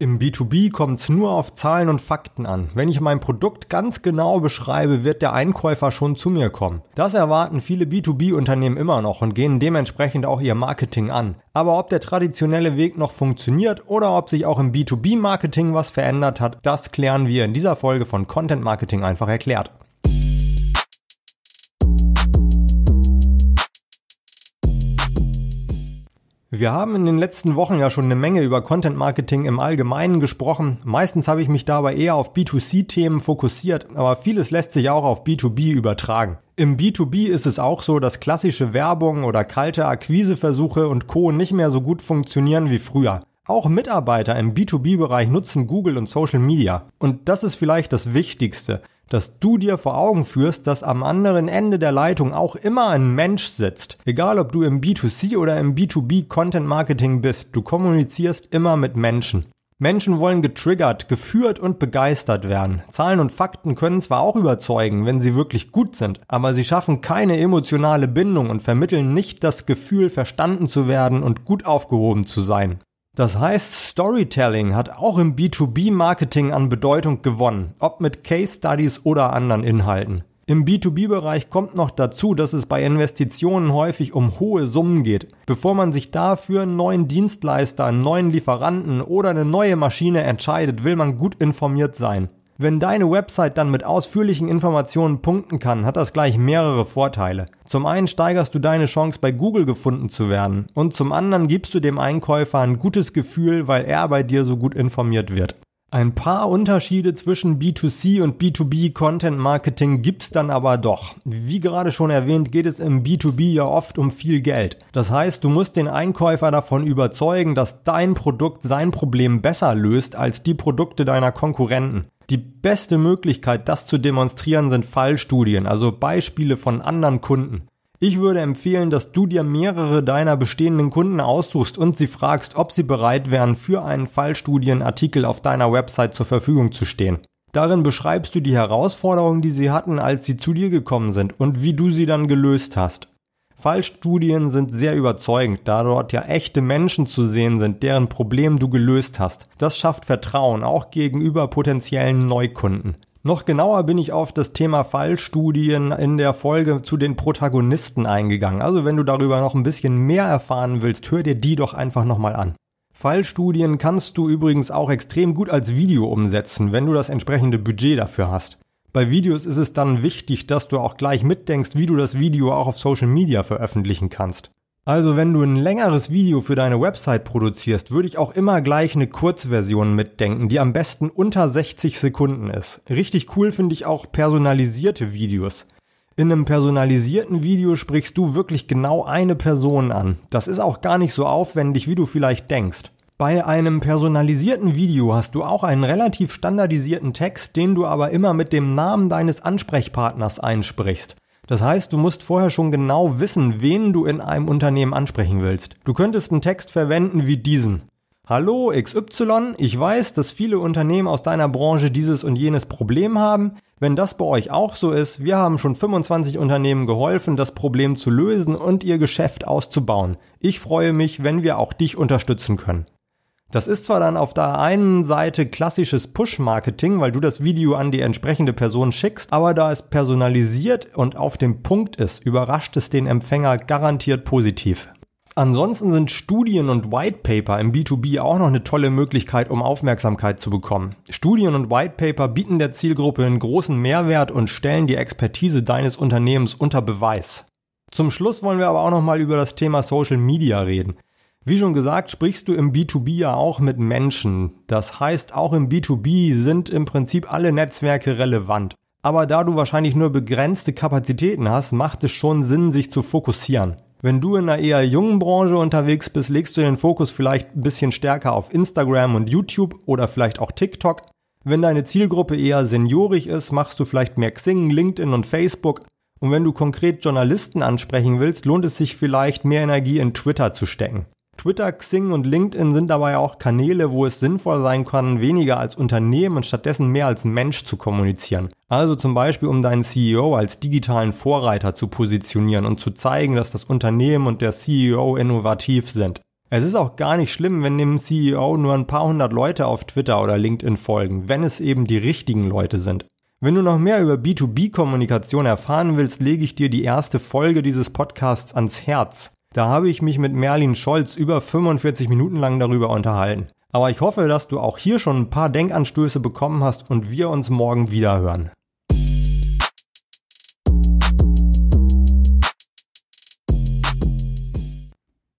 Im B2B kommt es nur auf Zahlen und Fakten an. Wenn ich mein Produkt ganz genau beschreibe, wird der Einkäufer schon zu mir kommen. Das erwarten viele B2B-Unternehmen immer noch und gehen dementsprechend auch ihr Marketing an. Aber ob der traditionelle Weg noch funktioniert oder ob sich auch im B2B-Marketing was verändert hat, das klären wir in dieser Folge von Content Marketing einfach erklärt. Wir haben in den letzten Wochen ja schon eine Menge über Content Marketing im Allgemeinen gesprochen. Meistens habe ich mich dabei eher auf B2C-Themen fokussiert, aber vieles lässt sich auch auf B2B übertragen. Im B2B ist es auch so, dass klassische Werbung oder kalte Akquiseversuche und Co. nicht mehr so gut funktionieren wie früher. Auch Mitarbeiter im B2B-Bereich nutzen Google und Social Media. Und das ist vielleicht das Wichtigste dass du dir vor Augen führst, dass am anderen Ende der Leitung auch immer ein Mensch sitzt. Egal ob du im B2C oder im B2B Content Marketing bist, du kommunizierst immer mit Menschen. Menschen wollen getriggert, geführt und begeistert werden. Zahlen und Fakten können zwar auch überzeugen, wenn sie wirklich gut sind, aber sie schaffen keine emotionale Bindung und vermitteln nicht das Gefühl, verstanden zu werden und gut aufgehoben zu sein. Das heißt, Storytelling hat auch im B2B-Marketing an Bedeutung gewonnen, ob mit Case Studies oder anderen Inhalten. Im B2B-Bereich kommt noch dazu, dass es bei Investitionen häufig um hohe Summen geht. Bevor man sich dafür einen neuen Dienstleister, einen neuen Lieferanten oder eine neue Maschine entscheidet, will man gut informiert sein. Wenn deine Website dann mit ausführlichen Informationen punkten kann, hat das gleich mehrere Vorteile. Zum einen steigerst du deine Chance bei Google gefunden zu werden und zum anderen gibst du dem Einkäufer ein gutes Gefühl, weil er bei dir so gut informiert wird. Ein paar Unterschiede zwischen B2C und B2B Content Marketing gibt's dann aber doch. Wie gerade schon erwähnt, geht es im B2B ja oft um viel Geld. Das heißt, du musst den Einkäufer davon überzeugen, dass dein Produkt sein Problem besser löst als die Produkte deiner Konkurrenten. Die beste Möglichkeit, das zu demonstrieren, sind Fallstudien, also Beispiele von anderen Kunden. Ich würde empfehlen, dass du dir mehrere deiner bestehenden Kunden aussuchst und sie fragst, ob sie bereit wären, für einen Fallstudienartikel auf deiner Website zur Verfügung zu stehen. Darin beschreibst du die Herausforderungen, die sie hatten, als sie zu dir gekommen sind und wie du sie dann gelöst hast. Fallstudien sind sehr überzeugend, da dort ja echte Menschen zu sehen sind, deren Problem du gelöst hast. Das schafft Vertrauen, auch gegenüber potenziellen Neukunden. Noch genauer bin ich auf das Thema Fallstudien in der Folge zu den Protagonisten eingegangen. Also wenn du darüber noch ein bisschen mehr erfahren willst, hör dir die doch einfach nochmal an. Fallstudien kannst du übrigens auch extrem gut als Video umsetzen, wenn du das entsprechende Budget dafür hast. Bei Videos ist es dann wichtig, dass du auch gleich mitdenkst, wie du das Video auch auf Social Media veröffentlichen kannst. Also wenn du ein längeres Video für deine Website produzierst, würde ich auch immer gleich eine Kurzversion mitdenken, die am besten unter 60 Sekunden ist. Richtig cool finde ich auch personalisierte Videos. In einem personalisierten Video sprichst du wirklich genau eine Person an. Das ist auch gar nicht so aufwendig, wie du vielleicht denkst. Bei einem personalisierten Video hast du auch einen relativ standardisierten Text, den du aber immer mit dem Namen deines Ansprechpartners einsprichst. Das heißt, du musst vorher schon genau wissen, wen du in einem Unternehmen ansprechen willst. Du könntest einen Text verwenden wie diesen. Hallo XY, ich weiß, dass viele Unternehmen aus deiner Branche dieses und jenes Problem haben. Wenn das bei euch auch so ist, wir haben schon 25 Unternehmen geholfen, das Problem zu lösen und ihr Geschäft auszubauen. Ich freue mich, wenn wir auch dich unterstützen können. Das ist zwar dann auf der einen Seite klassisches Push-Marketing, weil du das Video an die entsprechende Person schickst, aber da es personalisiert und auf dem Punkt ist, überrascht es den Empfänger garantiert positiv. Ansonsten sind Studien und White Paper im B2B auch noch eine tolle Möglichkeit, um Aufmerksamkeit zu bekommen. Studien und White Paper bieten der Zielgruppe einen großen Mehrwert und stellen die Expertise deines Unternehmens unter Beweis. Zum Schluss wollen wir aber auch noch mal über das Thema Social Media reden. Wie schon gesagt, sprichst du im B2B ja auch mit Menschen. Das heißt, auch im B2B sind im Prinzip alle Netzwerke relevant. Aber da du wahrscheinlich nur begrenzte Kapazitäten hast, macht es schon Sinn, sich zu fokussieren. Wenn du in einer eher jungen Branche unterwegs bist, legst du den Fokus vielleicht ein bisschen stärker auf Instagram und YouTube oder vielleicht auch TikTok. Wenn deine Zielgruppe eher seniorig ist, machst du vielleicht mehr Xing, LinkedIn und Facebook. Und wenn du konkret Journalisten ansprechen willst, lohnt es sich vielleicht mehr Energie in Twitter zu stecken. Twitter, Xing und LinkedIn sind dabei auch Kanäle, wo es sinnvoll sein kann, weniger als Unternehmen und stattdessen mehr als Mensch zu kommunizieren. Also zum Beispiel, um deinen CEO als digitalen Vorreiter zu positionieren und zu zeigen, dass das Unternehmen und der CEO innovativ sind. Es ist auch gar nicht schlimm, wenn dem CEO nur ein paar hundert Leute auf Twitter oder LinkedIn folgen, wenn es eben die richtigen Leute sind. Wenn du noch mehr über B2B-Kommunikation erfahren willst, lege ich dir die erste Folge dieses Podcasts ans Herz. Da habe ich mich mit Merlin Scholz über 45 Minuten lang darüber unterhalten. Aber ich hoffe, dass du auch hier schon ein paar Denkanstöße bekommen hast und wir uns morgen wieder hören.